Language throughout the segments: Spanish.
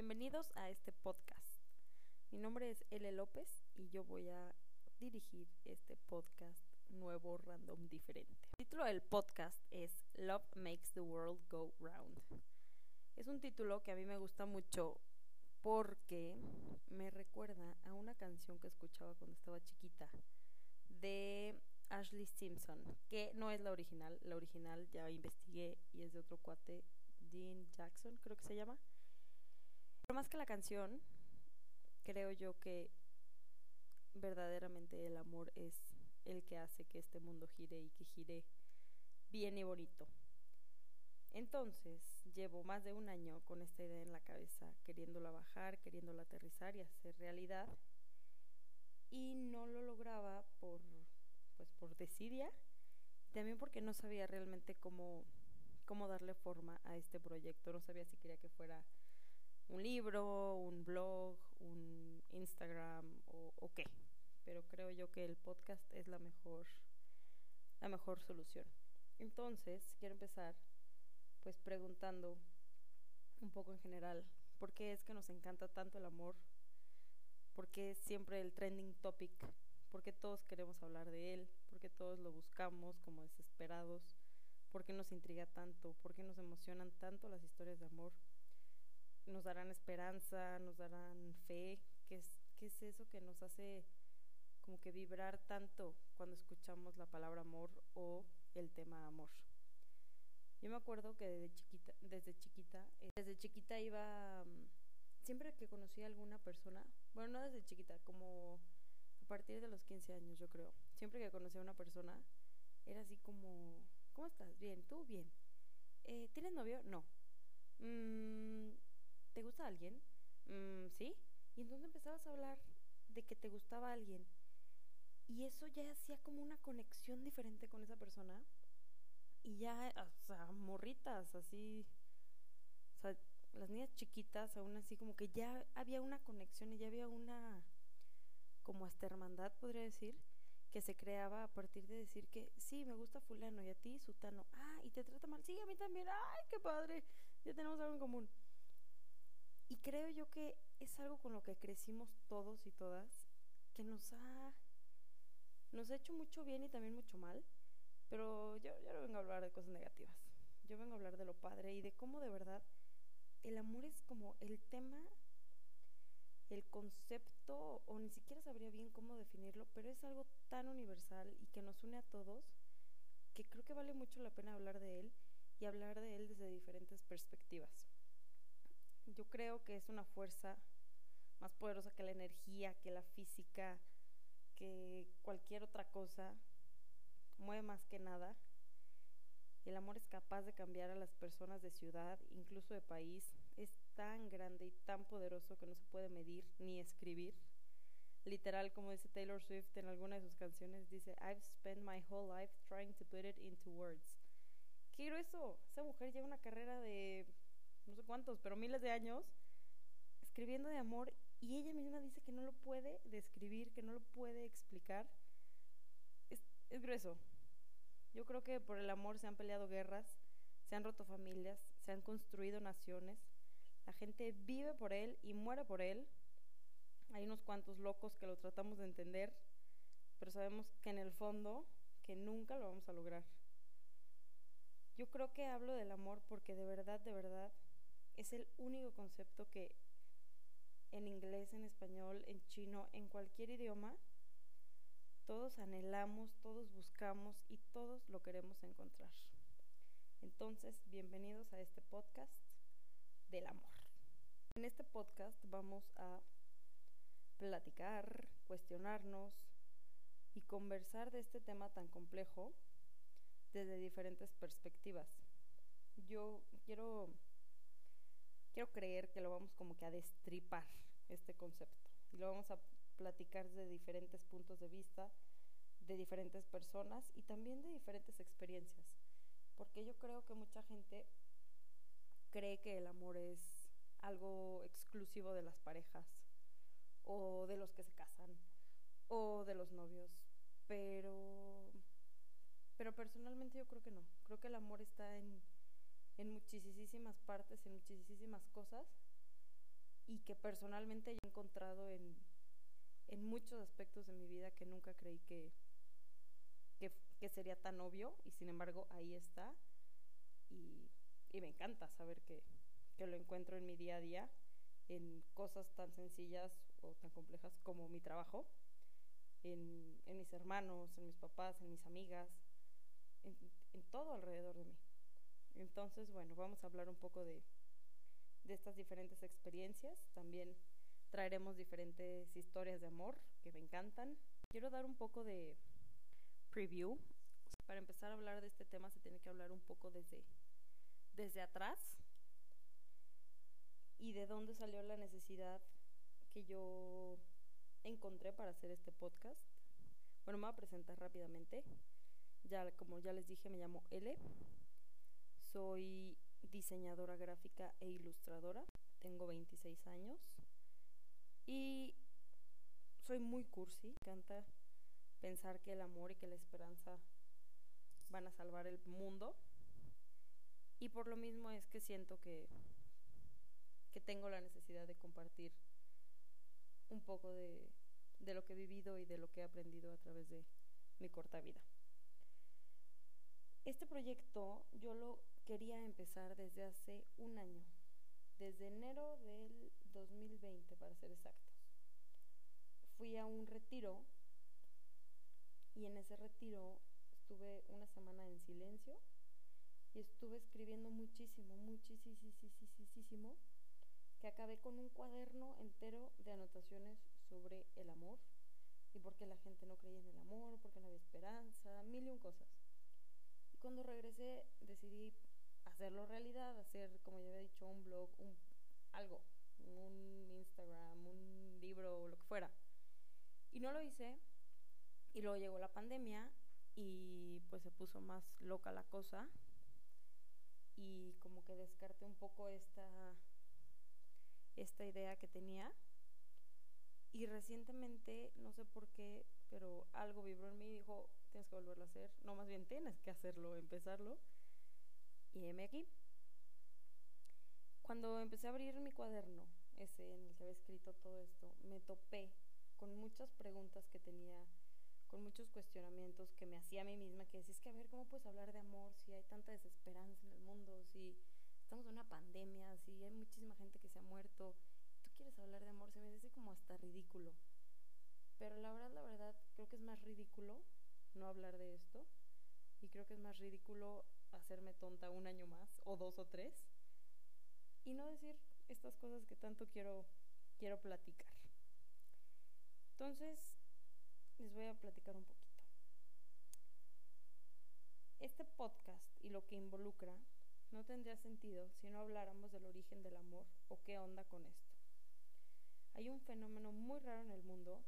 Bienvenidos a este podcast. Mi nombre es L. López y yo voy a dirigir este podcast nuevo, random, diferente. El título del podcast es Love Makes the World Go Round. Es un título que a mí me gusta mucho porque me recuerda a una canción que escuchaba cuando estaba chiquita de Ashley Simpson, que no es la original, la original ya investigué y es de otro cuate, Dean Jackson, creo que se llama. Pero más que la canción, creo yo que verdaderamente el amor es el que hace que este mundo gire y que gire bien y bonito. Entonces, llevo más de un año con esta idea en la cabeza, queriéndola bajar, queriéndola aterrizar y hacer realidad. Y no lo lograba por pues por desidia, también porque no sabía realmente cómo cómo darle forma a este proyecto, no sabía si quería que fuera un libro, un blog, un Instagram o, qué. Pero creo yo que el podcast es la mejor, la mejor solución. Entonces, quiero empezar pues preguntando un poco en general, ¿por qué es que nos encanta tanto el amor? ¿Por qué es siempre el trending topic? ¿Por qué todos queremos hablar de él? ¿Por qué todos lo buscamos como desesperados? ¿Por qué nos intriga tanto? ¿Por qué nos emocionan tanto las historias de amor? Nos darán esperanza, nos darán fe, ¿qué es, qué es eso que nos hace como que vibrar tanto cuando escuchamos la palabra amor o el tema amor. Yo me acuerdo que desde chiquita, desde chiquita, eh, desde chiquita iba, mm, siempre que conocía a alguna persona, bueno, no desde chiquita, como a partir de los 15 años yo creo, siempre que conocía a una persona, era así como, ¿cómo estás? Bien, ¿tú? Bien. Eh, ¿Tienes novio? No. Mm, ¿te gusta alguien? Mm, sí. Y entonces empezabas a hablar de que te gustaba alguien. Y eso ya hacía como una conexión diferente con esa persona. Y ya, o sea, morritas, así. O sea, las niñas chiquitas, aún así, como que ya había una conexión y ya había una. como hasta hermandad, podría decir, que se creaba a partir de decir que sí, me gusta Fulano y a ti, Sutano. Ah, y te trata mal. Sí, a mí también. ¡Ay, qué padre! Ya tenemos algo en común. Y creo yo que es algo con lo que crecimos todos y todas, que nos ha, nos ha hecho mucho bien y también mucho mal, pero yo, yo no vengo a hablar de cosas negativas, yo vengo a hablar de lo padre y de cómo de verdad el amor es como el tema, el concepto, o ni siquiera sabría bien cómo definirlo, pero es algo tan universal y que nos une a todos, que creo que vale mucho la pena hablar de él y hablar de él desde diferentes perspectivas yo creo que es una fuerza más poderosa que la energía, que la física, que cualquier otra cosa. Mueve más que nada. El amor es capaz de cambiar a las personas de ciudad, incluso de país. Es tan grande y tan poderoso que no se puede medir ni escribir. Literal, como dice Taylor Swift en alguna de sus canciones, dice, I've spent my whole life trying to put it into words. Qué grueso. Esa mujer lleva una carrera de no sé cuántos, pero miles de años, escribiendo de amor y ella misma dice que no lo puede describir, que no lo puede explicar. Es, es grueso. Yo creo que por el amor se han peleado guerras, se han roto familias, se han construido naciones. La gente vive por él y muere por él. Hay unos cuantos locos que lo tratamos de entender, pero sabemos que en el fondo que nunca lo vamos a lograr. Yo creo que hablo del amor porque de verdad, de verdad, es el único concepto que en inglés, en español, en chino, en cualquier idioma, todos anhelamos, todos buscamos y todos lo queremos encontrar. Entonces, bienvenidos a este podcast del amor. En este podcast vamos a platicar, cuestionarnos y conversar de este tema tan complejo desde diferentes perspectivas. Yo quiero quiero creer que lo vamos como que a destripar este concepto y lo vamos a platicar desde diferentes puntos de vista, de diferentes personas y también de diferentes experiencias, porque yo creo que mucha gente cree que el amor es algo exclusivo de las parejas o de los que se casan o de los novios, pero pero personalmente yo creo que no. Creo que el amor está en en muchísimas partes, en muchísimas cosas, y que personalmente he encontrado en, en muchos aspectos de mi vida que nunca creí que, que, sería tan obvio y sin embargo ahí está y, me encanta saber que, que lo encuentro en mi día a día en cosas tan sencillas o tan complejas como mi trabajo, en, en mis hermanos, en mis papás, en mis amigas, en, todo alrededor de mí. Entonces, bueno, vamos a hablar un poco de, de estas diferentes experiencias. También traeremos diferentes historias de amor que me encantan. Quiero dar un poco de preview. Para empezar a hablar de este tema se tiene que hablar un poco desde, desde atrás y de dónde salió la necesidad que yo encontré para hacer este podcast. Bueno, me voy a presentar rápidamente. Ya, como ya les dije, me llamo L. Soy diseñadora gráfica e ilustradora. Tengo 26 años. Y soy muy cursi. Me encanta pensar que el amor y que la esperanza van a salvar el mundo. Y por lo mismo es que siento que que tengo la necesidad de compartir un poco de, de lo que he vivido y de lo que he aprendido a través de mi corta vida. Este proyecto yo lo quería empezar desde hace un año, desde enero del 2020 para ser exactos. Fui a un retiro y en ese retiro estuve una semana en silencio y estuve escribiendo muchísimo, muchísimo que acabé con un cuaderno entero de anotaciones sobre el amor y por qué la gente no creía en el amor, por qué no había esperanza, mil y un cosas. Y cuando regresé decidí hacerlo realidad, hacer, como ya había dicho, un blog, un algo, un Instagram, un libro, lo que fuera. Y no lo hice. Y luego llegó la pandemia y pues se puso más loca la cosa. Y como que descarté un poco esta esta idea que tenía. Y recientemente, no sé por qué, pero algo vibró en mí y dijo, tienes que volverlo a hacer. No, más bien tienes que hacerlo, empezarlo. Y heme aquí. Cuando empecé a abrir mi cuaderno, ese en el que había escrito todo esto, me topé con muchas preguntas que tenía, con muchos cuestionamientos que me hacía a mí misma, que decía, es que a ver, ¿cómo puedes hablar de amor si hay tanta desesperanza en el mundo? Si estamos en una pandemia, si hay muchísima gente que se ha muerto, tú quieres hablar de amor, se me dice como hasta ridículo. Pero la verdad, la verdad, creo que es más ridículo no hablar de esto y creo que es más ridículo hacerme tonta un año más o dos o tres y no decir estas cosas que tanto quiero quiero platicar. Entonces, les voy a platicar un poquito. Este podcast y lo que involucra no tendría sentido si no habláramos del origen del amor o qué onda con esto. Hay un fenómeno muy raro en el mundo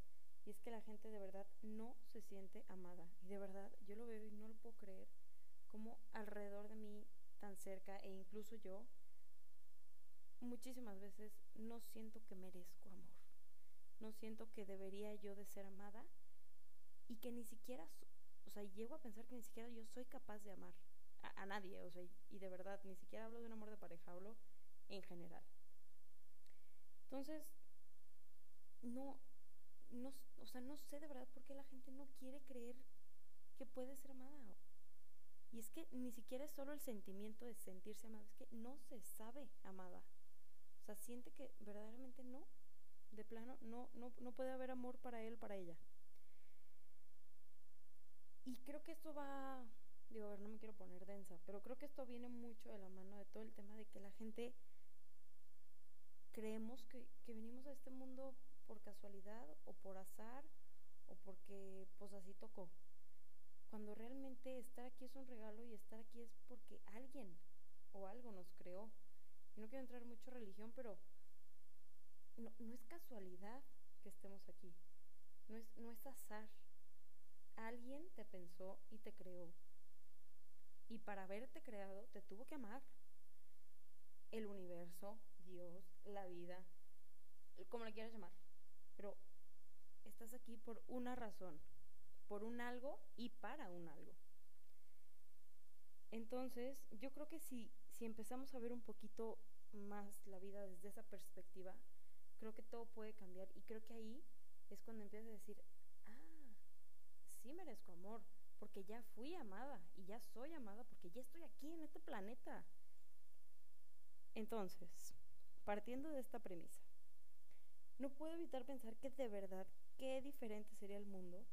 y es que la gente de verdad no se siente amada. Y de verdad yo lo veo y no lo puedo creer como alrededor de mí, tan cerca e incluso yo, muchísimas veces no siento que merezco amor. No siento que debería yo de ser amada y que ni siquiera, o sea, llego a pensar que ni siquiera yo soy capaz de amar a, nadie, o sea, y, de verdad, ni siquiera hablo de un amor de pareja, hablo en general. Entonces, no, no, o sea, no sé de verdad por qué la gente no quiere creer que puede ser amada. Y es que ni siquiera es solo el sentimiento de sentirse amada, es que no se sabe amada. O sea, siente que verdaderamente no, de plano, no, no, no puede haber amor para él, para ella. Y creo que esto va digo, a ver, no me quiero poner densa, pero creo que esto viene mucho de la mano de todo el tema de que la gente creemos que, que venimos a este mundo por casualidad o por azar o porque pues así tocó. Cuando realmente estar aquí es un regalo y estar aquí es porque alguien o algo nos creó. Y no quiero entrar mucho en religión, pero no, no es casualidad que estemos aquí. No es, no es azar. Alguien te pensó y te creó. Y para haberte creado te tuvo que amar. El universo, Dios, la vida, como le quieras llamar. Pero estás aquí por una razón, por un algo y para un algo. Entonces, yo creo que si, si empezamos a ver un poquito más la vida desde esa perspectiva, creo que todo puede cambiar y creo que ahí es cuando empiezas a decir, ah, sí merezco amor, porque ya fui amada y ya soy amada porque ya estoy aquí en este planeta. Entonces, partiendo de esta premisa, no puedo evitar pensar que de verdad qué diferente sería el mundo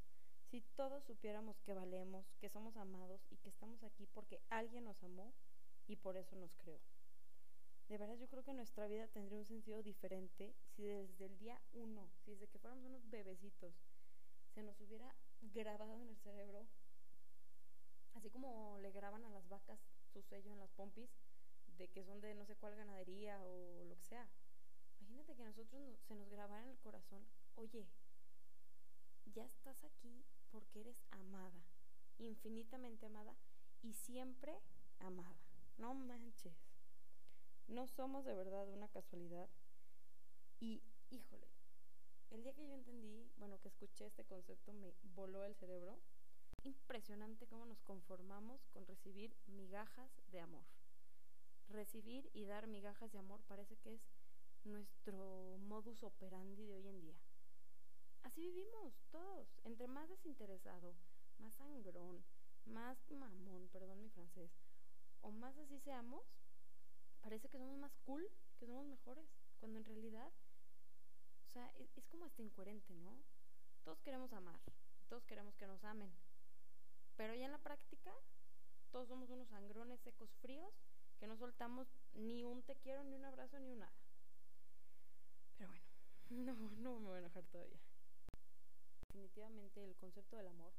si todos supiéramos que valemos, que somos amados y que estamos aquí porque alguien nos amó y por eso nos creó. De verdad yo creo que nuestra vida tendría un sentido diferente si desde el día uno, si desde que fuéramos unos bebecitos, se nos hubiera grabado en el cerebro, así como le graban a las vacas su sello en las pompis, de que son de no sé cuál ganadería o lo que sea. Imagínate que a nosotros se nos grabara en el corazón, oye, ya estás aquí porque eres amada, infinitamente amada y siempre amada. No manches. No somos de verdad una casualidad. Y, híjole, el día que yo entendí, bueno, que escuché este concepto, me voló el cerebro. Impresionante cómo nos conformamos con recibir migajas de amor. Recibir y dar migajas de amor parece que es nuestro modus operandi de hoy en día. Así vivimos todos, entre más desinteresado, más sangrón, más mamón, perdón mi francés, o más así seamos, parece que somos más cool, que somos mejores, cuando en realidad, o sea, es, es como hasta incoherente, ¿no? Todos queremos amar, todos queremos que nos amen, pero ya en la práctica, todos somos unos sangrones secos fríos que no soltamos ni un te quiero, ni un abrazo, ni un nada. Pero bueno, no, no me voy a enojar todavía. Definitivamente el concepto del amor,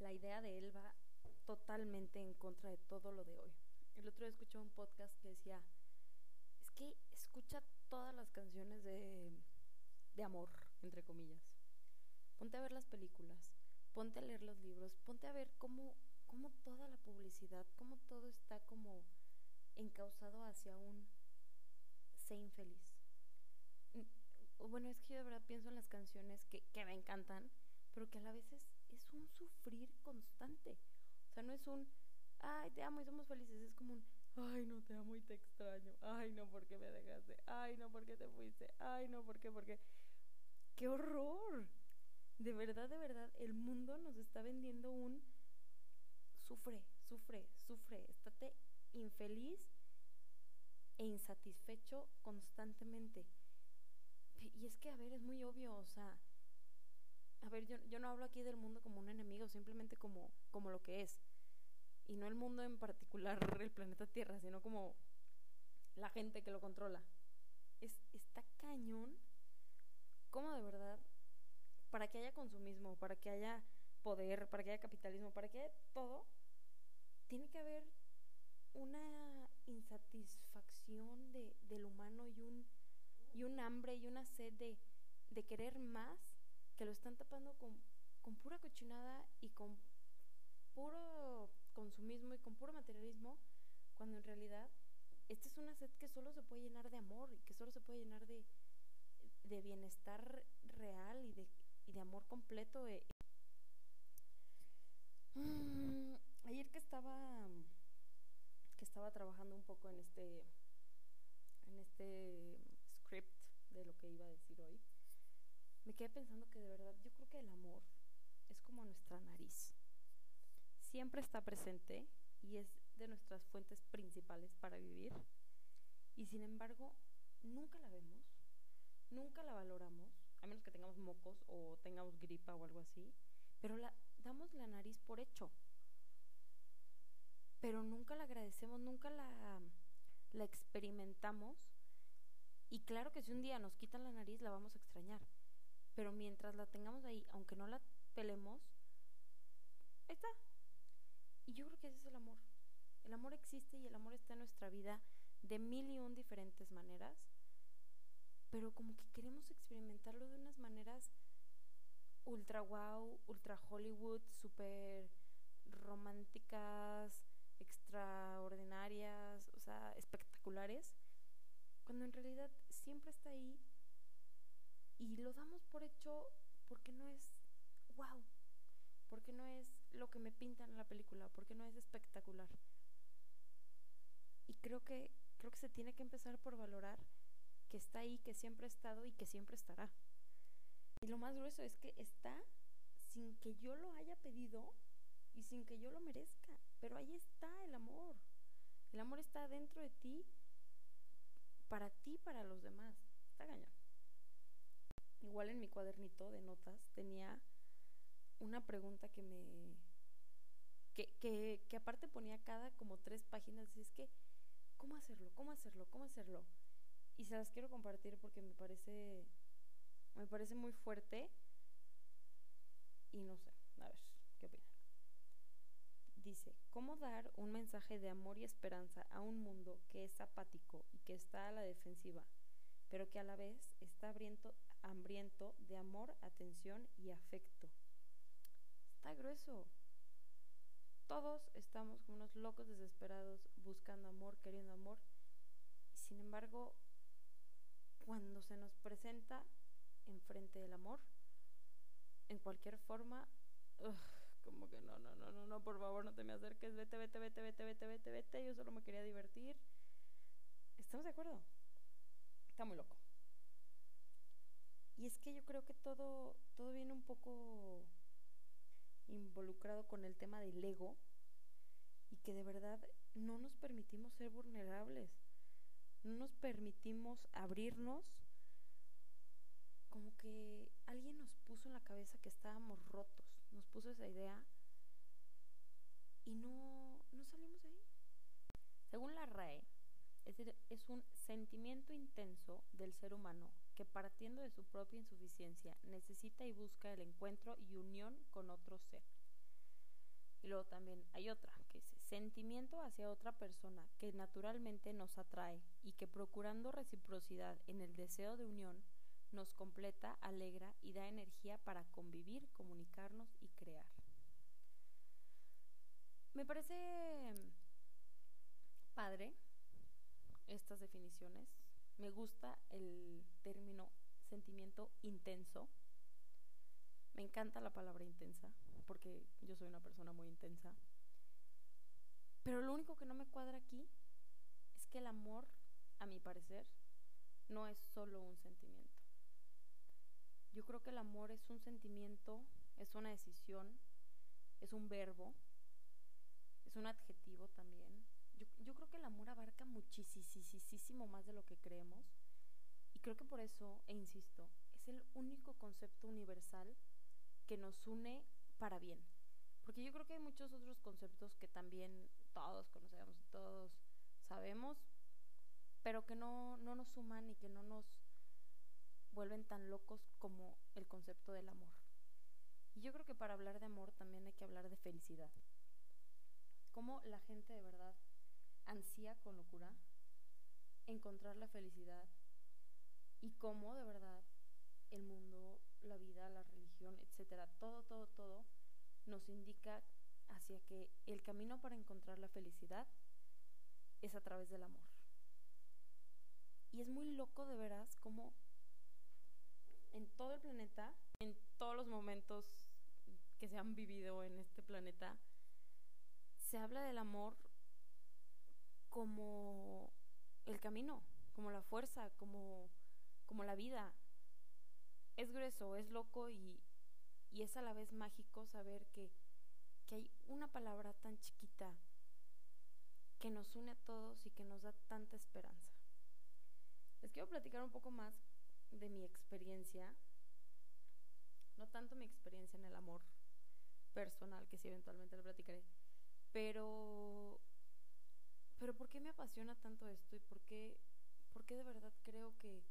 la idea de él va totalmente en contra de todo lo de hoy. El otro día escuché un podcast que decía, es que escucha todas las canciones de, de amor, entre comillas. Ponte a ver las películas, ponte a leer los libros, ponte a ver cómo, cómo toda la publicidad, cómo todo está como encausado hacia un sé infeliz. Bueno, es que yo de verdad pienso en las canciones que, que me encantan, pero que a la vez es, es un sufrir constante. O sea, no es un ay, te amo y somos felices. Es como un, ay, no te amo y te extraño. Ay, no, ¿por qué me dejaste? Ay, no, ¿por qué te fuiste? Ay, no, ¿por qué? ¿Por qué? ¡Qué horror! De verdad, de verdad, el mundo nos está vendiendo un sufre, sufre, sufre, estate infeliz e insatisfecho constantemente. Y es que, a ver, es muy obvio, o sea, a ver, yo, yo no hablo aquí del mundo como un enemigo, simplemente como, como lo que es y no el mundo en particular, el planeta Tierra, sino como la gente que lo controla. Es, está cañón como de verdad, para que haya consumismo, para que haya poder, para que haya capitalismo, para que haya todo, tiene que haber una insatisfacción de, del humano y un, y un hambre y una sed de, de querer más que lo están tapando con, con pura cochinada y con puro consumismo y con puro materialismo, cuando en realidad esta es una sed que solo se puede llenar de amor y que solo se puede llenar de, de bienestar real y de, y de amor completo. Eh. Mm, ayer que estaba que estaba trabajando un poco en este en este iba a decir hoy, me quedé pensando que de verdad yo creo que el amor es como nuestra nariz siempre está presente y es de nuestras fuentes principales para vivir. Y sin embargo, nunca la vemos, nunca la valoramos, a menos que tengamos mocos o tengamos gripa o algo así, pero la, damos la nariz por hecho. Pero nunca la agradecemos, nunca la experimentamos. Y claro que si un día nos quitan la nariz, la vamos a extrañar. Pero mientras la tengamos ahí, aunque no la pelemos, está, y yo creo que ese es el amor. El amor existe y el amor está en nuestra vida de mil y un diferentes maneras, pero como que queremos experimentarlo de unas maneras ultra wow, ultra Hollywood, super románticas, extraordinarias, o sea, espectaculares, cuando en realidad siempre está ahí y lo damos por hecho porque no es wow, porque no es lo que me pintan en la película, porque no es espectacular. Y creo que creo que se tiene que empezar por valorar que está ahí, que siempre ha estado y que siempre estará. Y lo más grueso es que está sin que yo lo haya pedido y sin que yo lo merezca. Pero ahí está el amor. El amor está dentro de ti, para ti, para los demás. Está cañón. Igual en mi cuadernito de notas tenía una pregunta que me... Que, que, aparte ponía cada como tres páginas. Es que, ¿cómo hacerlo? ¿Cómo hacerlo? ¿Cómo hacerlo? Y se las quiero compartir porque me parece me parece muy fuerte y no sé, a ver, ¿qué opinan? ¿Cómo dar un mensaje de amor y esperanza a un mundo que es apático y que está a la defensiva, pero que a la vez está hambriento, de amor, atención y afecto? Está grueso. Todos estamos como unos locos desesperados buscando amor, queriendo amor. Sin embargo, cuando se nos presenta enfrente del amor, en cualquier forma, como que no, no, no, no, no, por favor no te me acerques, vete, vete, vete, vete, vete, vete, vete, yo solo me quería divertir. ¿Estamos de acuerdo? Está muy loco. Y es que yo creo que todo, todo viene un poco involucrado con el tema del ego y que de verdad no nos permitimos ser vulnerables, no nos permitimos abrirnos como que alguien nos puso en la cabeza que estábamos rotos, nos puso esa idea y no, no salimos de ahí. Según la RAE, es, es un sentimiento intenso del ser humano que partiendo de su propia insuficiencia necesita y busca el encuentro y unión con otro ser. Y luego también hay otra, que es sentimiento hacia otra persona que naturalmente nos atrae y que procurando reciprocidad en el deseo de unión nos completa, alegra y da energía para convivir, comunicarnos y crear. Me parece padre estas definiciones. Me gusta el término sentimiento intenso. Me encanta la palabra intensa porque yo soy una persona muy intensa. Pero lo único que no me cuadra aquí es que el amor, a mi parecer, no es solo un sentimiento. Yo creo que el amor es un sentimiento, es una decisión, es un verbo, es un adjetivo también. Yo, yo creo que el amor abarca muchísimo más de lo que creemos. Y creo que por eso, e insisto, es el único concepto universal que nos une para bien. Porque yo creo que hay muchos otros conceptos que también todos conocemos todos sabemos, pero que no, no nos suman y que no nos vuelven tan locos como el concepto del amor. Y yo creo que para hablar de amor también hay que hablar de felicidad. Cómo la gente de verdad ansía con locura encontrar la felicidad y cómo de verdad el mundo, la vida, la religión, etcétera, todo, todo, todo nos indica hacia que el camino para encontrar la felicidad es a través del amor. Y es muy loco de veras cómo en todo el planeta, en todos los momentos que se han vivido en este planeta, se habla del amor como el camino, como la fuerza, como, como la vida. Es grueso, es loco y, y es a la vez mágico saber que, que hay una palabra tan chiquita que nos une a todos y que nos da tanta esperanza. Les quiero platicar un poco más de mi experiencia, no tanto mi experiencia en el amor personal, que sí eventualmente lo platicaré, pero, pero ¿por qué me apasiona tanto esto y por qué, por qué de verdad creo que,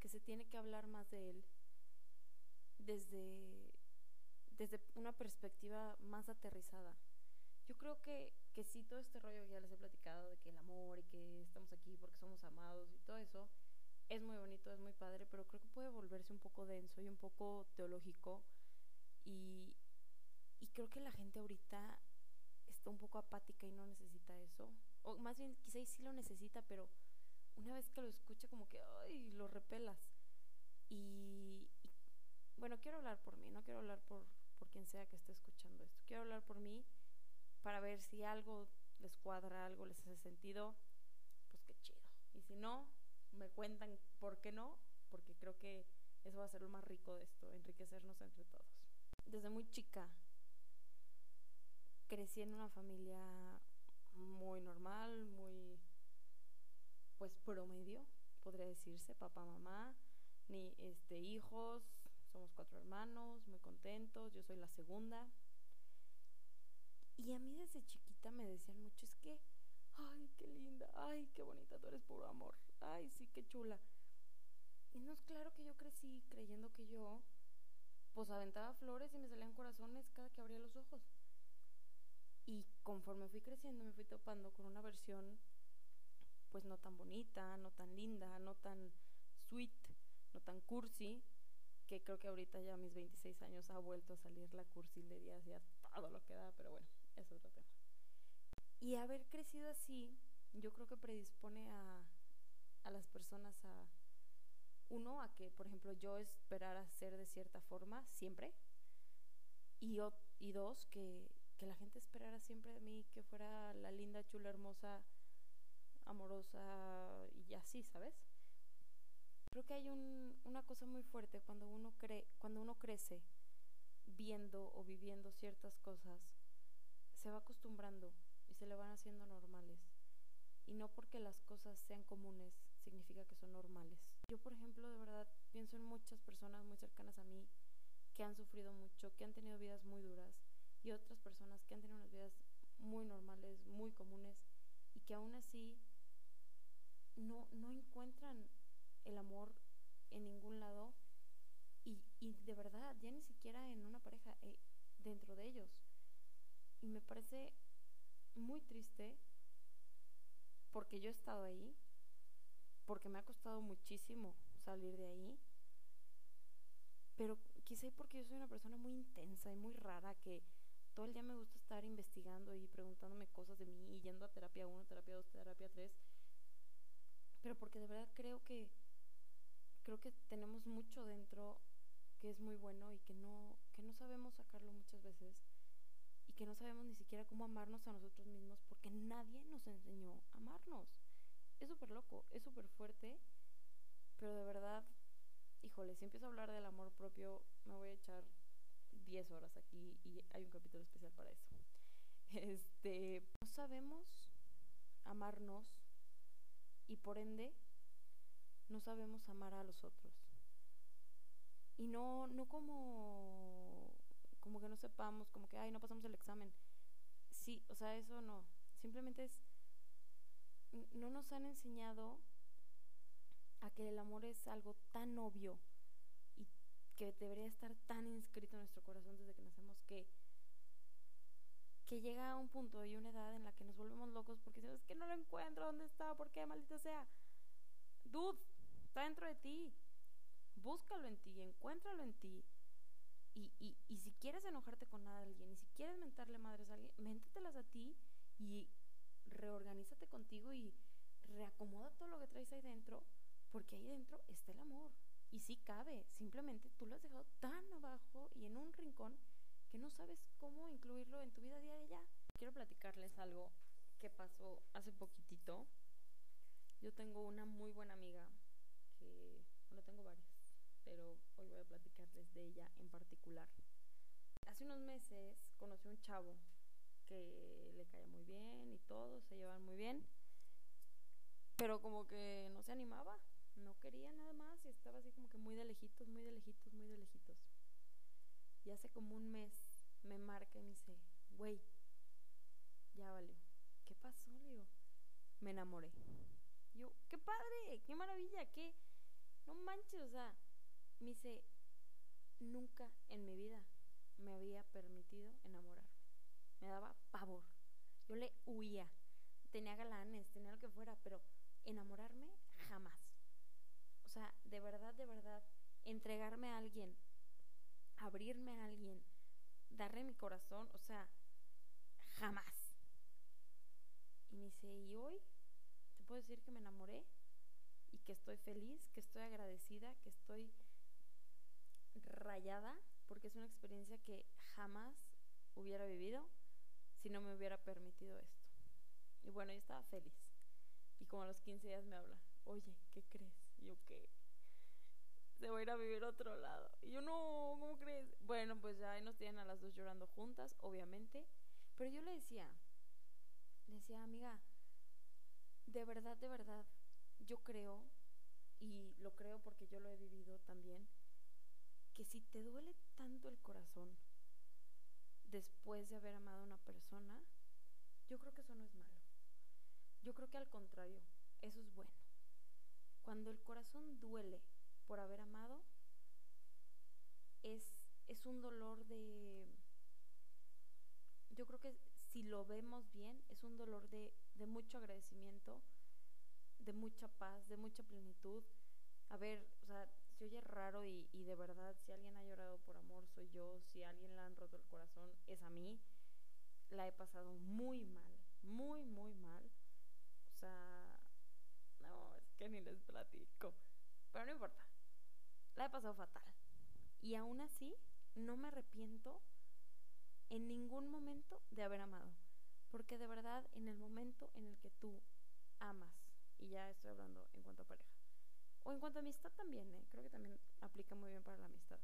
que se tiene que hablar más de él desde, desde una perspectiva más aterrizada? Yo creo que, que sí, todo este rollo que ya les he platicado de que el amor y que estamos aquí porque somos amados y todo eso, es muy bonito, es muy padre, pero creo que puede volverse un poco denso y un poco teológico. Y, y creo que la gente ahorita está un poco apática y no necesita eso. O más bien, quizás sí lo necesita, pero una vez que lo escucha como que, ay, lo repelas. Y, bueno, quiero hablar por mí, no quiero hablar por, por quien sea que esté escuchando esto. Quiero hablar por mí para ver si algo les cuadra, algo les hace sentido, pues qué chido. Y si no, me cuentan por qué no, porque creo que eso va a ser lo más rico de esto, enriquecernos entre todos. Desde muy chica crecí en una familia muy normal, muy pues promedio, podría decirse, papá, mamá, ni este hijos, somos cuatro hermanos, muy contentos, yo soy la segunda. Y a mí desde chiquita me decían mucho, es que, ay, qué linda, ay, qué bonita, tú eres puro amor, ay, sí, qué chula. Y no es claro que yo crecí creyendo que yo, pues aventaba flores y me salían corazones cada que abría los ojos. Y conforme fui creciendo me fui topando con una versión pues no tan bonita, no tan linda, no tan sweet, no tan cursi, que creo que ahorita ya a mis 26 años ha vuelto a salir la cursilería hacia todo lo que da, pero bueno, es otro tema. Y haber crecido así, yo creo que predispone a, a las personas a, uno, a que, por ejemplo, yo esperara ser de cierta forma siempre, y, y dos, que, que la gente esperara siempre de mí que fuera la linda, chula, hermosa, amorosa y así, ¿sabes? Creo que hay un, una cosa muy fuerte cuando uno cree, cuando uno crece viendo o viviendo ciertas cosas, se va acostumbrando y se le van haciendo normales. Y no porque las cosas sean comunes significa que son normales. Yo, por ejemplo, de verdad pienso en muchas personas muy cercanas a mí que han sufrido mucho, que han tenido vidas muy duras y otras personas que han tenido unas vidas muy normales, muy comunes y que aún así no, no encuentran el amor en ningún lado y, y de verdad, ya ni siquiera en una pareja, eh, dentro de ellos. Y me parece muy triste porque yo he estado ahí, porque me ha costado muchísimo salir de ahí, pero quizá porque yo soy una persona muy intensa y muy rara que todo el día me gusta estar investigando y preguntándome cosas de mí y yendo a terapia 1, terapia 2, terapia 3, pero porque de verdad creo que creo que tenemos mucho dentro que es muy bueno y que no que no sabemos sacarlo muchas veces y que no sabemos ni siquiera cómo amarnos a nosotros mismos porque nadie nos enseñó a amarnos. Es súper loco, es súper fuerte, pero de verdad, híjole, si empiezo a hablar del amor propio, me voy a echar 10 horas aquí y hay un capítulo especial para eso. Este, no sabemos amarnos y por ende no sabemos amar a los otros. Y no no como como que no sepamos, como que ay, no pasamos el examen. Sí, o sea, eso no. Simplemente es no nos han enseñado a que el amor es algo tan obvio que debería estar tan inscrito en nuestro corazón desde que nacemos que que llega a un punto y una edad en la que nos volvemos locos porque sabes que no lo encuentro, ¿dónde está? ¿Por qué? Maldito sea. Dude, está dentro de ti. Búscalo en ti, encuéntralo en ti. Y, y, y si quieres enojarte con alguien, y si quieres mentarle madres a alguien, méntetelas a ti y reorganízate contigo y reacomoda todo lo que traes ahí dentro, porque ahí dentro está el amor. Y sí cabe, simplemente tú lo has dejado tan abajo y en un rincón que no sabes cómo incluirlo en tu vida diaria. Quiero platicarles algo que pasó hace poquitito. Yo tengo una muy buena amiga que, bueno, tengo varias, pero hoy voy a platicarles de ella en particular. Hace unos meses conocí a un chavo que le caía muy bien y todo, se llevan muy bien, pero como que no se animaba no quería nada más y estaba así como que muy de lejitos, muy de lejitos, muy de lejitos. Y hace como un mes me marca y me dice, güey, ya valió. ¿Qué pasó? Le digo, me enamoré. yo, qué padre, qué maravilla, qué, no manches, o sea, me dice, nunca en mi vida me había permitido enamorarme. Me daba pavor. Yo le huía. Tenía galanes, tenía lo que fuera, pero enamorarme jamás sea, de verdad, de verdad, entregarme a alguien, abrirme a alguien, darle mi corazón, o sea, jamás. Y me dice, ¿y hoy? Te puedo decir que me enamoré y que estoy feliz, que estoy agradecida, que estoy rayada, porque es una experiencia que jamás hubiera vivido si no me hubiera permitido esto. Y bueno, yo estaba feliz. Y como a los 15 días me habla oye, ¿qué crees? Y yo, ¿qué? Se va a ir a vivir a otro lado. Y yo, no, ¿cómo crees? Bueno, pues ya ahí nos tienen a las dos llorando juntas, obviamente. Pero yo le decía, le decía, amiga, de verdad, de verdad, yo creo, y lo creo porque yo lo he vivido también, que si te duele tanto el corazón después de haber amado a una persona, yo creo que eso no es malo. Yo creo que al contrario, eso es bueno. Cuando el corazón duele por haber amado, es, es un dolor de... Yo creo que si lo vemos bien, es un dolor de, de mucho agradecimiento, de mucha paz, de mucha plenitud. A ver, o sea, se oye raro y, de verdad, si alguien ha llorado por amor, soy yo. Si alguien le han roto el corazón, es a mí. La he pasado muy mal, muy, muy mal. O sea, no, es que ni les platico. Pero no importa. La he pasado fatal. Y aún así, no me arrepiento en ningún momento de haber amado. Porque de verdad, en el momento en el que tú amas, y ya estoy hablando en cuanto a pareja, o en cuanto a amistad también, ¿eh? creo que también aplica muy bien para la amistad.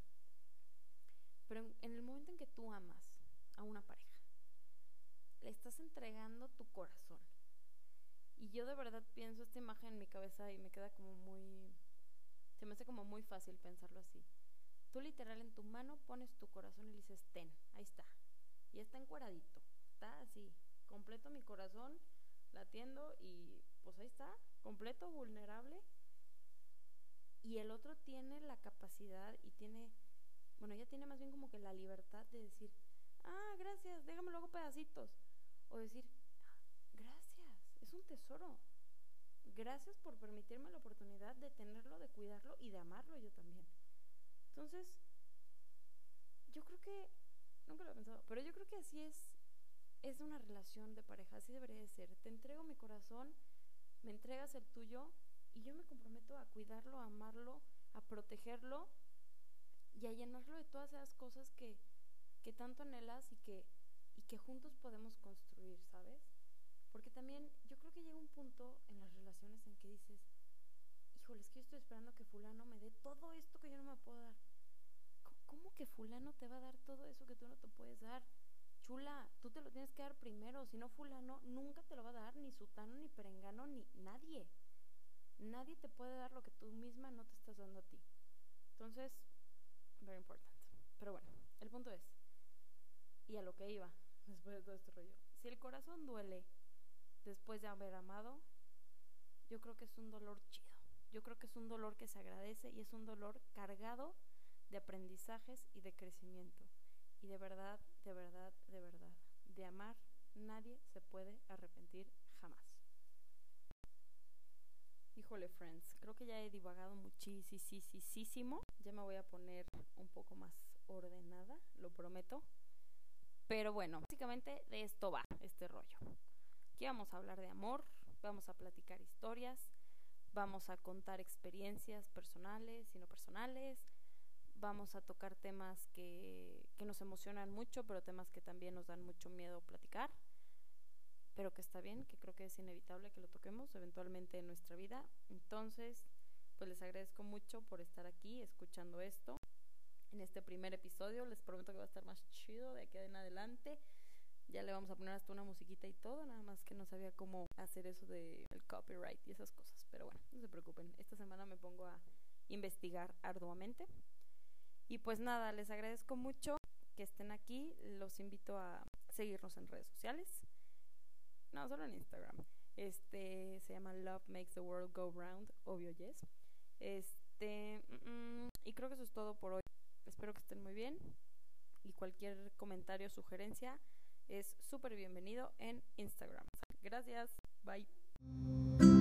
Pero en, el momento en que tú amas a una pareja, le estás entregando tu corazón. Y yo de verdad pienso esta imagen en mi cabeza y me queda como muy... Se me hace como muy fácil pensarlo así. Tú literal en tu mano pones tu corazón y le dices, ten, ahí está. Y está encueradito. Está así, completo mi corazón, latiendo y pues ahí está, completo, vulnerable y el otro tiene la capacidad y tiene, bueno, ella tiene más bien como que la libertad de decir, ah, gracias, déjame luego pedacitos. O decir, ah, gracias, es un tesoro. Gracias por permitirme la oportunidad de tenerlo, de cuidarlo y de amarlo yo también. Entonces, yo creo que, nunca lo he pensado, pero yo creo que así es, es una relación de pareja, así debería de ser. Te entrego mi corazón, me entregas el tuyo y yo me comprometo a cuidarlo, a amarlo, a protegerlo y a llenarlo de todas esas cosas que, que tanto anhelas y que, y que juntos podemos construir, ¿sabes? Porque también yo creo que llega un punto en las relaciones en que dices, híjole, es que yo estoy esperando que fulano me dé todo esto que yo no me puedo dar. ¿Cómo que fulano te va a dar todo eso que tú no te puedes dar? Chula, tú te lo tienes que dar primero, si no fulano nunca te lo va a dar, ni sutano, ni perengano, ni nadie. Nadie te puede dar lo que tú misma no te estás dando a ti. Entonces, very important. Pero bueno, el punto es, y a lo que iba después de todo este rollo, si el corazón duele después de haber amado, yo creo que es un dolor chido. Yo creo que es un dolor que se agradece y es un dolor cargado de aprendizajes y de crecimiento. Y de verdad, de verdad, de verdad, de amar, nadie se puede arrepentir jamás. Híjole, friends, creo que ya he divagado muchísimo. Ya me voy a poner un poco más ordenada, lo prometo. Pero bueno, básicamente de esto va este rollo. Aquí vamos a hablar de amor, vamos a platicar historias, vamos a contar experiencias personales y no personales, vamos a tocar temas que, que nos emocionan mucho, pero temas que también nos dan mucho miedo platicar pero que está bien, que creo que es inevitable que lo toquemos eventualmente en nuestra vida. Entonces, pues les agradezco mucho por estar aquí escuchando esto. En este primer episodio les prometo que va a estar más chido de aquí en adelante. Ya le vamos a poner hasta una musiquita y todo, nada más que no sabía cómo hacer eso del copyright y esas cosas. Pero bueno, no se preocupen, esta semana me pongo a investigar arduamente. Y pues nada, les agradezco mucho que estén aquí. Los invito a seguirnos en redes sociales. No, solo en Instagram. Este se llama Love Makes the World Go Round, obvio yes. Este, mm, y creo que eso es todo por hoy. Espero que estén muy bien. Y cualquier comentario o sugerencia es súper bienvenido en Instagram. Gracias. Bye.